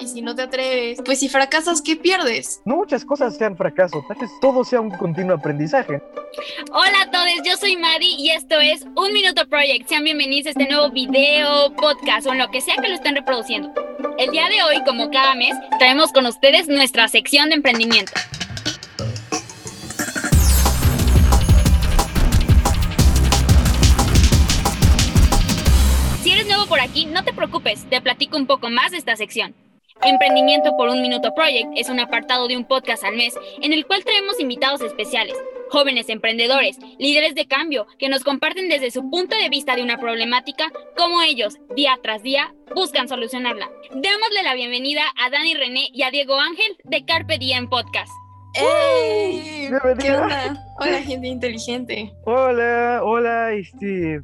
y si no te atreves, pues si fracasas, ¿qué pierdes? No muchas cosas sean fracaso, tal vez todo sea un continuo aprendizaje. Hola a todos, yo soy Madi y esto es Un Minuto Project. Sean bienvenidos a este nuevo video, podcast o en lo que sea que lo estén reproduciendo. El día de hoy, como cada mes, traemos con ustedes nuestra sección de emprendimiento. Si eres nuevo por aquí, no te preocupes, te platico un poco más de esta sección. Emprendimiento por un Minuto Project es un apartado de un podcast al mes en el cual traemos invitados especiales, jóvenes emprendedores, líderes de cambio, que nos comparten desde su punto de vista de una problemática, cómo ellos, día tras día, buscan solucionarla. Démosle la bienvenida a Dani René y a Diego Ángel de Carpe Diem Podcast. ¡Ey! Bienvenida. ¿Qué onda? Hola, gente inteligente. Hola, hola, este,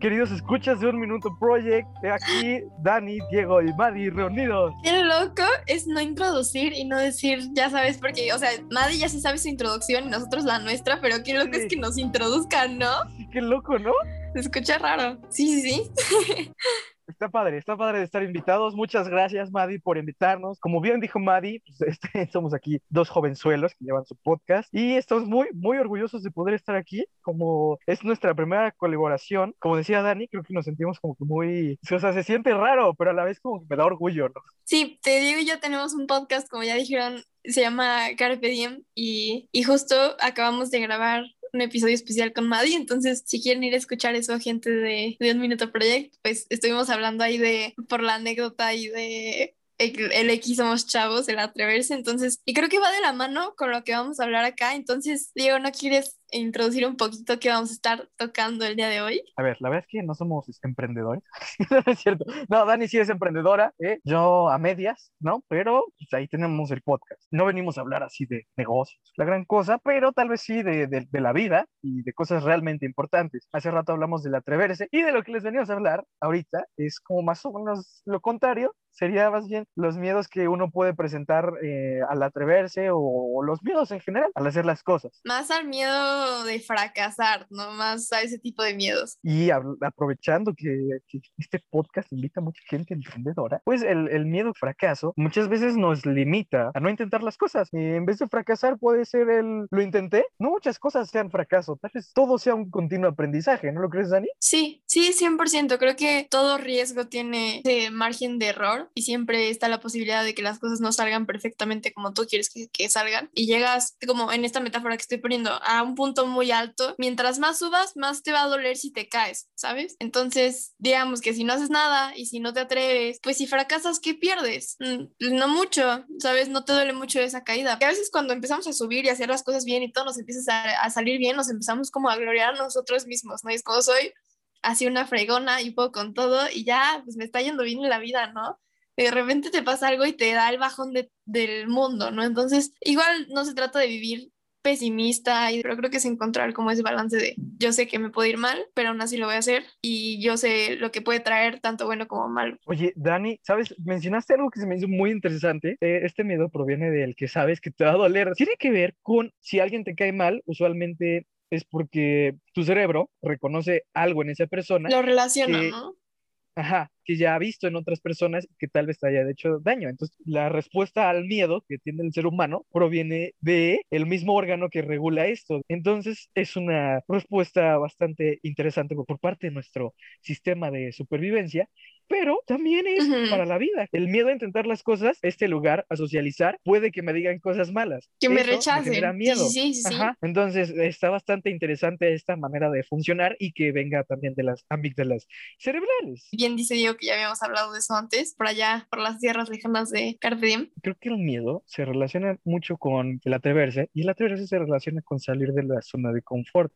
queridos escuchas de Un Minuto Project. Aquí Dani, Diego y Madi reunidos. Qué loco es no introducir y no decir, ya sabes, porque, o sea, nadie ya se sabe su introducción y nosotros la nuestra, pero qué loco Sí. es que nos introduzcan, ¿no? Sí, qué loco, ¿no? Se escucha raro. Sí, sí, sí. Está padre, está padre de estar invitados. Muchas gracias, Madi, por invitarnos. Como bien dijo Madi, pues, este, somos aquí dos jovenzuelos que llevan su podcast y estamos muy, muy orgullosos de poder estar aquí. Como es nuestra primera colaboración, como decía Dani, creo que nos sentimos como que muy, o sea, se siente raro, pero a la vez como que me da orgullo, ¿no? Sí, te digo, ya tenemos un podcast, como ya dijeron, se llama Carpe Diem y, y justo acabamos de grabar un episodio especial con Maddie, entonces si quieren ir a escuchar eso, gente de, de Un Minuto Project, pues estuvimos hablando ahí de, por la anécdota y de el, el X somos chavos, el atreverse, entonces, y creo que va de la mano con lo que vamos a hablar acá, entonces, Diego, ¿no quieres introducir un poquito qué vamos a estar tocando el día de hoy? A ver, la verdad es que no somos emprendedores, no es cierto. No, Dani sí es emprendedora, ¿eh? Yo a medias, ¿no? Pero pues, ahí tenemos el podcast. No venimos a hablar así de negocios, la gran cosa, pero tal vez sí de, de, de la vida y de cosas realmente importantes. Hace rato hablamos del atreverse y de lo que les venimos a hablar ahorita es como más o menos lo contrario. Sería más bien los miedos que uno puede presentar eh, al atreverse o, o los miedos en general al hacer las cosas. Más al miedo de fracasar, no más a ese tipo de miedos. Y aprovechando que, que este podcast invita a mucha gente emprendedora, pues el, el miedo al fracaso muchas veces nos limita a no intentar las cosas. Y en vez de fracasar puede ser el lo intenté. No muchas cosas sean fracaso, tal vez todo sea un continuo aprendizaje, ¿no lo crees, Dani? Sí, sí, 100%. Creo que todo riesgo tiene ese margen de error y siempre está la posibilidad de que las cosas no salgan perfectamente como tú quieres que, que salgan. Y llegas, como en esta metáfora que estoy poniendo, a un punto muy alto. Mientras más subas, más te va a doler si te caes, ¿sabes? Entonces, digamos que si no haces nada y si no te atreves, pues si fracasas, ¿qué pierdes? Mm, No mucho, ¿sabes? No te duele mucho esa caída. Que a veces cuando empezamos a subir y hacer las cosas bien y todo nos empieza a, salir bien, nos empezamos como a gloriar a nosotros mismos, ¿no? Y es como soy así una fregona y puedo con todo y ya, pues me está yendo bien en la vida, ¿no? Y de repente te pasa algo y te da el bajón de- del mundo, ¿no? Entonces, igual no se trata de vivir pesimista, y- pero creo que es encontrar como ese balance de yo sé que me puede ir mal, pero aún así lo voy a hacer y yo sé lo que puede traer tanto bueno como malo. Oye, Dani, ¿sabes? Mencionaste algo que se me hizo muy interesante. Eh, este miedo proviene del que sabes que te va a doler. Tiene que ver con si alguien te cae mal, usualmente es porque tu cerebro reconoce algo en esa persona. Lo relaciono, que- ¿no? Ajá, que ya ha visto en otras personas que tal vez te haya hecho daño. Entonces, la respuesta al miedo que tiene el ser humano proviene de el mismo órgano que regula esto. Entonces, es una respuesta bastante interesante por, por parte de nuestro sistema de supervivencia, pero también es Ujú. para la vida. El miedo a intentar las cosas, este lugar, a socializar, puede que me digan cosas malas. Que me Eso rechacen. Sí, miedo. sí, sí, sí. Ajá, entonces está bastante interesante esta manera de funcionar y que venga también de las amígdalas cerebrales. Bien dice Diego que ya habíamos hablado de eso antes, por allá, por las tierras lejanas de Carpe Diem. Creo que el miedo se relaciona mucho con el atreverse y el atreverse se relaciona con salir de la zona de confort.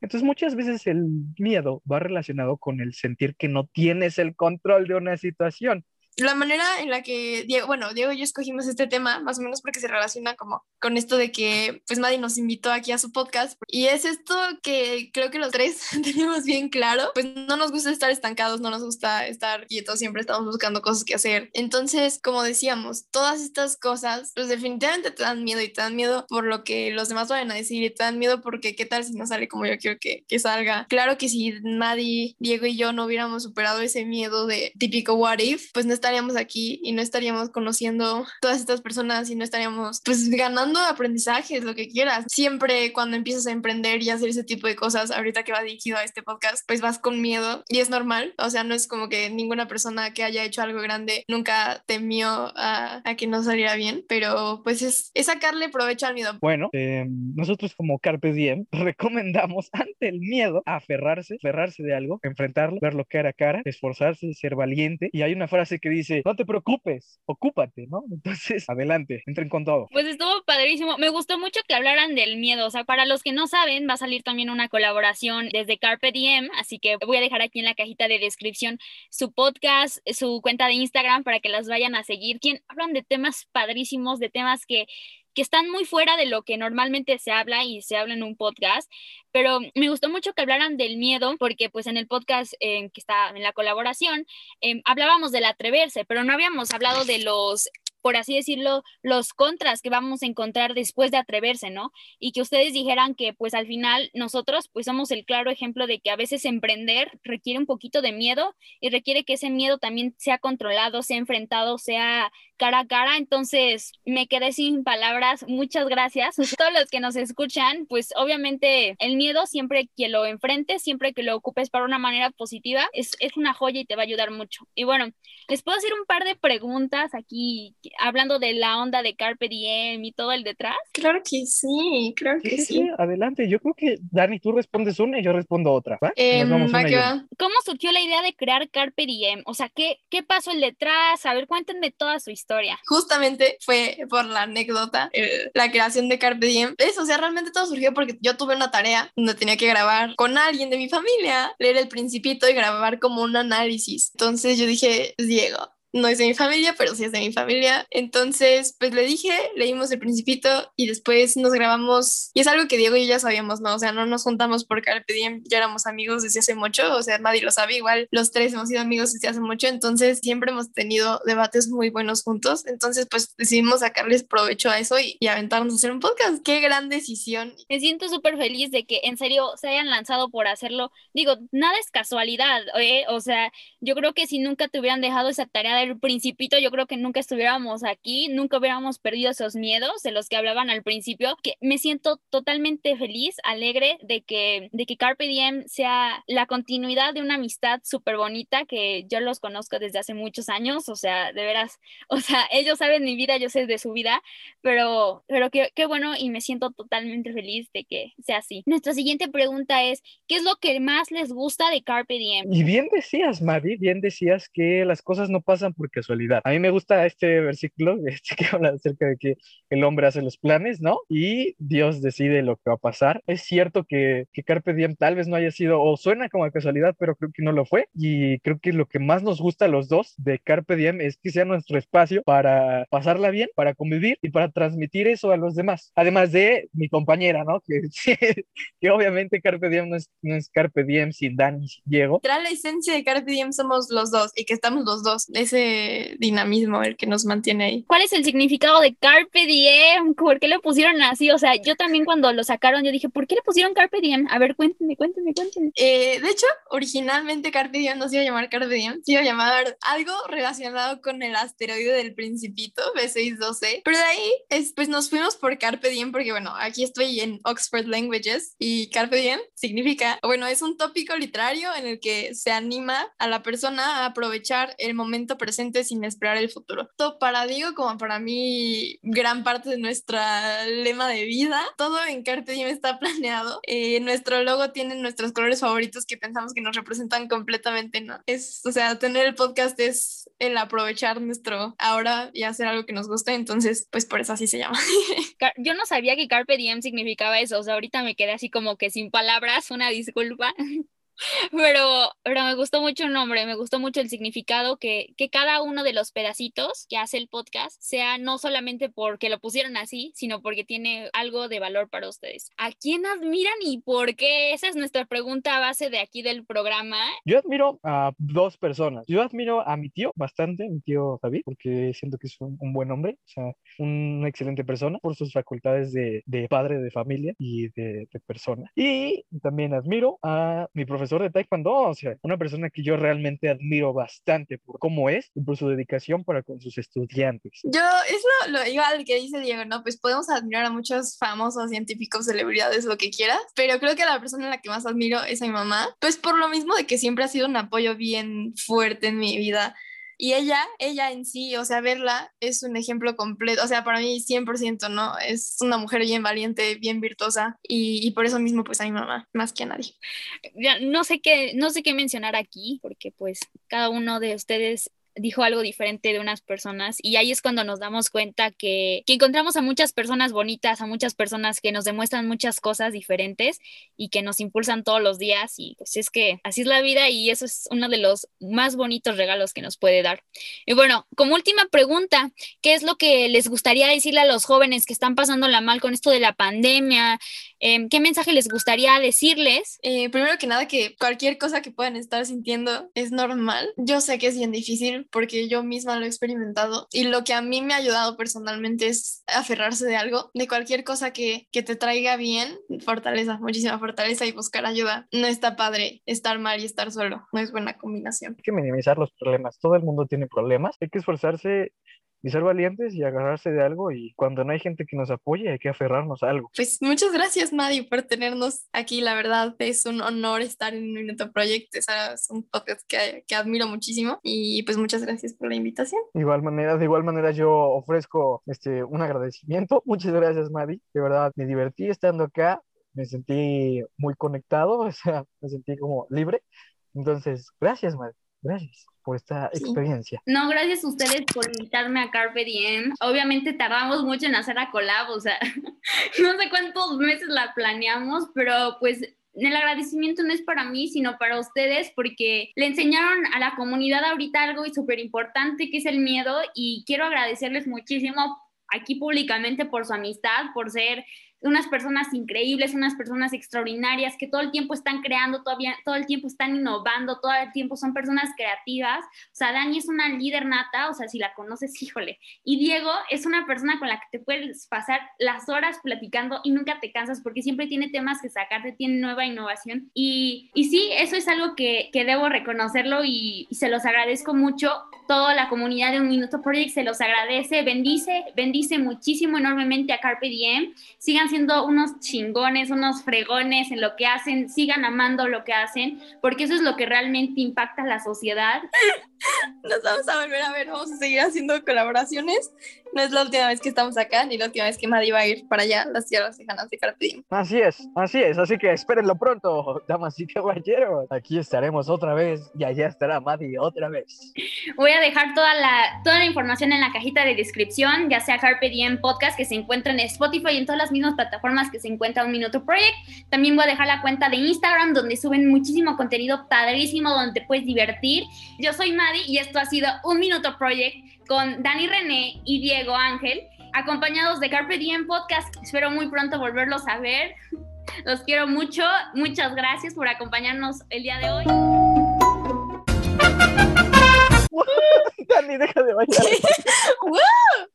Entonces muchas veces el miedo va relacionado con el sentir que no tienes el control de una situación. La manera en la que Diego, bueno, Diego y yo escogimos este tema, más o menos porque se relaciona como con esto de que, pues, Maddie nos invitó aquí a su podcast. Y es esto que creo que los tres tenemos bien claro. Pues no nos gusta estar estancados, no nos gusta estar quietos, siempre estamos buscando cosas que hacer. Entonces, como decíamos, todas estas cosas, pues definitivamente te dan miedo y te dan miedo por lo que los demás vayan a decir y te dan miedo porque qué tal si no sale como yo quiero que, que salga. Claro que si Maddie, Diego y yo no hubiéramos superado ese miedo de típico what if, pues no estaríamos aquí y no estaríamos conociendo todas estas personas y no estaríamos pues ganando aprendizajes, lo que quieras. Siempre cuando empiezas a emprender y hacer ese tipo de cosas, ahorita que va dirigido a este podcast, pues vas con miedo y es normal. O sea, no es como que ninguna persona que haya hecho algo grande nunca temió a, a que no saliera bien, pero pues es, es sacarle provecho al miedo. Bueno, eh, nosotros como Carpe Diem recomendamos ante el miedo aferrarse, aferrarse de algo, enfrentarlo, verlo cara a cara, esforzarse, ser valiente. Y hay una frase que dice, no te preocupes, ocúpate, ¿no? Entonces, adelante, entren con todo. Pues estuvo padrísimo. Me gustó mucho que hablaran del miedo. O sea, para los que no saben, va a salir también una colaboración desde Carpe Diem, así que voy a dejar aquí en la cajita de descripción su podcast, su cuenta de Instagram para que las vayan a seguir. Quien hablan de temas padrísimos, de temas que que están muy fuera de lo que normalmente se habla y se habla en un podcast, pero me gustó mucho que hablaran del miedo, porque pues en el podcast que está en la colaboración, em, hablábamos del atreverse, pero no habíamos hablado de los por así decirlo, los contras que vamos a encontrar después de atreverse, ¿no? Y que ustedes dijeran que pues al final nosotros pues somos el claro ejemplo de que a veces emprender requiere un poquito de miedo y requiere que ese miedo también sea controlado, sea enfrentado, sea cara a cara. Entonces me quedé sin palabras. Muchas gracias. Todos los que nos escuchan, pues obviamente el miedo siempre que lo enfrentes, siempre que lo ocupes para una manera positiva, es, es una joya y te va a ayudar mucho. Y bueno, les puedo hacer un par de preguntas aquí hablando de la onda de Carpe Diem y todo el detrás? Claro que sí, claro que sí. adelante, yo creo que Dani, tú respondes una y yo respondo otra. ¿va? Eh, va ¿Cómo surgió la idea de crear Carpe Diem? O sea, ¿qué, ¿qué pasó el detrás? A ver, cuéntenme toda su historia. Justamente fue por la anécdota, eh, la creación de Carpe Diem. Eso, o sea, realmente todo surgió porque yo tuve una tarea donde tenía que grabar con alguien de mi familia, leer el principito y grabar como un análisis. Entonces yo dije, Diego, no es de mi familia, pero sí es de mi familia. Entonces, pues le dije, leímos el principito y después nos grabamos. Y es algo que Diego y yo ya sabíamos, ¿no? O sea, no nos juntamos por Carpe Diem, ya éramos amigos desde hace mucho, o sea, nadie lo sabe, igual los tres hemos sido amigos desde hace mucho, entonces siempre hemos tenido debates muy buenos juntos. Entonces, pues decidimos sacarles provecho a eso y, y aventarnos a hacer un podcast. Qué gran decisión. Me siento súper feliz de que en serio se hayan lanzado por hacerlo. Digo, nada es casualidad, ¿eh? O sea, yo creo que si nunca te hubieran dejado esa tarea principito, yo creo que nunca estuviéramos aquí, nunca hubiéramos perdido esos miedos de los que hablaban al principio, que me siento totalmente feliz, alegre de que, de que Carpe Diem sea la continuidad de una amistad súper bonita que yo los conozco desde hace muchos años, o sea, de veras, o sea, ellos saben mi vida, yo sé de su vida, pero, pero qué, qué bueno y me siento totalmente feliz de que sea así. Nuestra siguiente pregunta es, ¿qué es lo que más les gusta de Carpe Diem? Y bien decías, Maddie, bien decías que las cosas no pasan por casualidad. A mí me gusta este versículo este que habla acerca de que el hombre hace los planes, ¿no? Y Dios decide lo que va a pasar. Es cierto que, que Carpe Diem tal vez no haya sido, o suena como casualidad, pero creo que no lo fue. Y creo que lo que más nos gusta a los dos de Carpe Diem es que sea nuestro espacio para pasarla bien, para convivir y para transmitir eso a los demás. Además de mi compañera, ¿no? Que, que obviamente Carpe Diem no es, no es Carpe Diem sin Dani, sin Diego. Tras la esencia de Carpe Diem somos los dos y que estamos los dos. Ese dinamismo el que nos mantiene ahí. ¿Cuál es el significado de Carpe Diem? ¿Por qué le pusieron así? O sea, yo también cuando lo sacaron, yo dije, ¿por qué le pusieron Carpe Diem? A ver, cuéntenme, cuéntenme, cuéntenme. Eh, de hecho, originalmente Carpe Diem no se iba a llamar Carpe Diem, se iba a llamar algo relacionado con el asteroide del Principito, B612. Pero de ahí, es, pues nos fuimos por Carpe Diem porque, bueno, aquí estoy en Oxford Languages y Carpe Diem significa, bueno, es un tópico literario en el que se anima a la persona a aprovechar el momento presente sin esperar el futuro. Todo para Diego como para mí, gran parte de nuestra lema de vida. Todo en Carpe Diem está planeado. Eh, nuestro logo tiene nuestros colores favoritos que pensamos que nos representan completamente, ¿no? Es, o sea, tener el podcast es el aprovechar nuestro ahora y hacer algo que nos guste, entonces, pues por eso así se llama. Yo no sabía que Carpe Diem significaba eso, o sea, ahorita me quedé así como que sin palabras, una disculpa. Pero, pero me gustó mucho el nombre, me gustó mucho el significado que, que cada uno de los pedacitos que hace el podcast sea no solamente porque lo pusieron así, sino porque tiene algo de valor para ustedes. ¿A quién admiran y por qué? Esa es nuestra pregunta base de aquí del programa. Yo admiro a dos personas. Yo admiro a mi tío bastante, mi tío David, porque siento que es un, buen hombre, o sea, una excelente persona por sus facultades de, de padre de familia y de, de persona. Y también admiro a mi profesor de Taekwondo, o sea, una persona que yo realmente admiro bastante por cómo es y por su dedicación para con sus estudiantes. Yo, es lo, lo igual que dice Diego, ¿no? Pues podemos admirar a muchos famosos, científicos, celebridades, lo que quieras, pero creo que la persona en la que más admiro es a mi mamá, pues por lo mismo de que siempre ha sido un apoyo bien fuerte en mi vida. Y ella, ella en sí, o sea, verla es un ejemplo completo, o sea, para mí 100%, ¿no? Es una mujer bien valiente, bien virtuosa y, por eso mismo pues a mi mamá, más que a nadie. Ya, no sé qué, no sé qué mencionar aquí, porque pues cada uno de ustedes dijo algo diferente de unas personas y ahí es cuando nos damos cuenta que, que, encontramos a muchas personas bonitas, a muchas personas que nos demuestran muchas cosas diferentes y que nos impulsan todos los días y pues es que así es la vida y eso es uno de los más bonitos regalos que nos puede dar. Y bueno, como última pregunta, ¿qué es lo que les gustaría decirle a los jóvenes que están pasándola mal con esto de la pandemia? Eh, ¿Qué mensaje les gustaría decirles? Eh, primero que nada, que cualquier cosa que puedan estar sintiendo es normal. Yo sé que es bien difícil porque yo misma lo he experimentado y lo que a mí me ha ayudado personalmente es aferrarse de algo, de cualquier cosa que, que te traiga bien, fortaleza, muchísima fortaleza y buscar ayuda. No está padre estar mal y estar solo, no es buena combinación. Hay que minimizar los problemas, todo el mundo tiene problemas, hay que esforzarse y ser valientes y agarrarse de algo y cuando no hay gente que nos apoye hay que aferrarnos a algo. Pues muchas gracias Maddie por tenernos aquí, la verdad es un honor estar en Minuto Project, es un podcast que, que admiro muchísimo y pues muchas gracias por la invitación. Igual manera, de igual manera yo ofrezco este, un agradecimiento, muchas gracias Maddie, de verdad me divertí estando acá, me sentí muy conectado, o sea, me sentí como libre, entonces gracias Maddie, gracias por esta sí. experiencia. No, gracias a ustedes por invitarme a Carpe Diem. Obviamente tardamos mucho en hacer la collab, o sea, no sé cuántos meses la planeamos, pero pues el agradecimiento no es para mí, sino para ustedes, porque le enseñaron a la comunidad ahorita algo súper importante que es el miedo y quiero agradecerles muchísimo aquí públicamente por su amistad, por ser unas personas increíbles, unas personas extraordinarias que todo el tiempo están creando, todavía, todo el tiempo están innovando, todo el tiempo son personas creativas. O sea, Dani es una líder nata, o sea, si la conoces, híjole. Y Diego es una persona con la que te puedes pasar las horas platicando y nunca te cansas porque siempre tiene temas que sacarte, tiene nueva innovación. Y, y sí, eso es algo que, que debo reconocerlo y, y, se los agradezco mucho. Toda la comunidad de Un Minuto Project se los agradece, bendice, bendice muchísimo, enormemente a Carpe Diem. Sigan siendo unos chingones, unos fregones en lo que hacen, sigan amando lo que hacen, porque eso es lo que realmente impacta a la sociedad. Nos vamos a volver a ver, vamos a seguir haciendo colaboraciones. No es la última vez que estamos acá, ni la última vez que Maddy va a ir para allá, las tierras lejanas de Carpe Diem. Así es, así es, así que espérenlo pronto, damas y caballeros. Aquí estaremos otra vez y allá estará Maddy otra vez. Voy a dejar toda la, toda la información en la cajita de descripción, ya sea Carpe Diem Podcast, que se encuentra en Spotify y en todas las mismas plataformas que se encuentra Un Minuto Project. También voy a dejar la cuenta de Instagram, donde suben muchísimo contenido padrísimo, donde te puedes divertir. Yo soy Maddy y esto ha sido Un Minuto Project con Dani René y Diego Ángel, acompañados de Carpe Diem Podcast. Espero muy pronto volverlos a ver. Los quiero mucho. Muchas gracias por acompañarnos el día de hoy. Dani, deja de bailar.